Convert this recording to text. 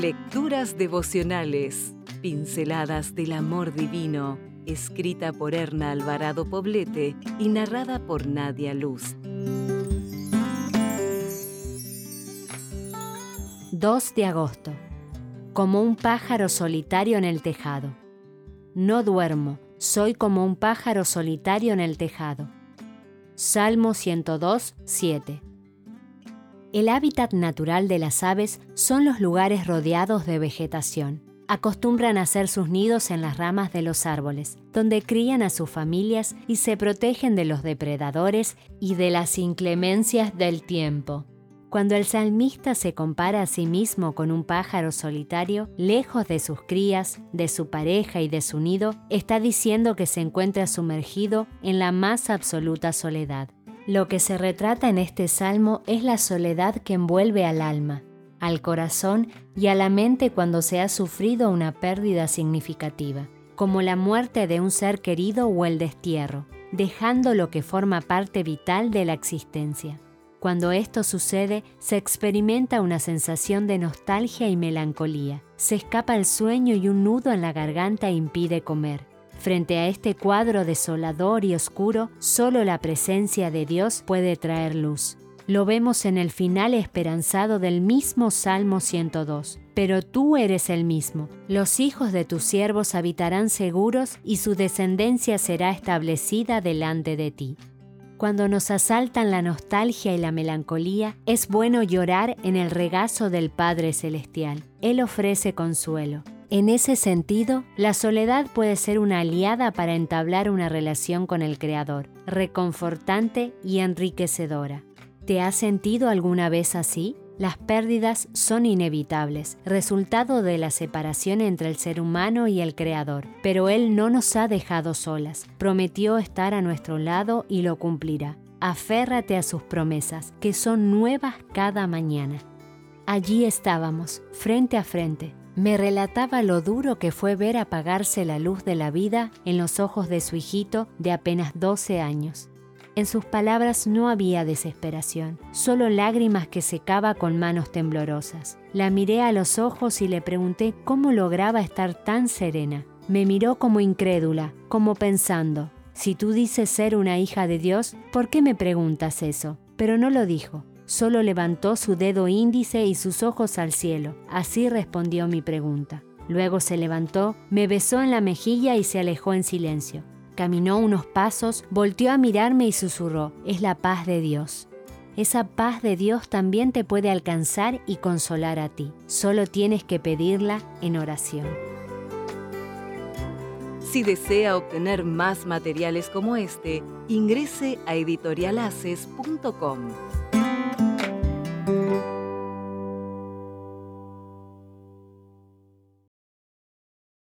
Lecturas devocionales, pinceladas del amor divino, escrita por Erna Alvarado Poblete y narrada por Nadia Luz. 2 de agosto. Como un pájaro solitario en el tejado. No duermo, soy como un pájaro solitario en el tejado. Salmo 102, 7. El hábitat natural de las aves son los lugares rodeados de vegetación. Acostumbran a hacer sus nidos en las ramas de los árboles, donde crían a sus familias y se protegen de los depredadores y de las inclemencias del tiempo. Cuando el salmista se compara a sí mismo con un pájaro solitario, lejos de sus crías, de su pareja y de su nido, está diciendo que se encuentra sumergido en la más absoluta soledad. Lo que se retrata en este salmo es la soledad que envuelve al alma, al corazón y a la mente cuando se ha sufrido una pérdida significativa, como la muerte de un ser querido o el destierro, dejando lo que forma parte vital de la existencia. Cuando esto sucede, se experimenta una sensación de nostalgia y melancolía. Se escapa el sueño y un nudo en la garganta impide comer. Frente a este cuadro desolador y oscuro, solo la presencia de Dios puede traer luz. Lo vemos en el final esperanzado del mismo Salmo 102. Pero tú eres el mismo. Los hijos de tus siervos habitarán seguros y su descendencia será establecida delante de ti. Cuando nos asaltan la nostalgia y la melancolía, es bueno llorar en el regazo del Padre Celestial. Él ofrece consuelo. En ese sentido, la soledad puede ser una aliada para entablar una relación con el Creador, reconfortante y enriquecedora. ¿Te has sentido alguna vez así? Las pérdidas son inevitables, resultado de la separación entre el ser humano y el Creador, pero Él no nos ha dejado solas, prometió estar a nuestro lado y lo cumplirá. Aférrate a sus promesas, que son nuevas cada mañana. Allí estábamos, frente a frente, me relataba lo duro que fue ver apagarse la luz de la vida en los ojos de su hijito de apenas 12 años. En sus palabras no había desesperación, solo lágrimas que secaba con manos temblorosas. La miré a los ojos y le pregunté cómo lograba estar tan serena. Me miró como incrédula, como pensando, si tú dices ser una hija de Dios, ¿por qué me preguntas eso? Pero no lo dijo. Solo levantó su dedo índice y sus ojos al cielo. Así respondió mi pregunta. Luego se levantó, me besó en la mejilla y se alejó en silencio. Caminó unos pasos, volteó a mirarme y susurró, es la paz de Dios. Esa paz de Dios también te puede alcanzar y consolar a ti. Solo tienes que pedirla en oración. Si desea obtener más materiales como este, ingrese a editorialaces.com.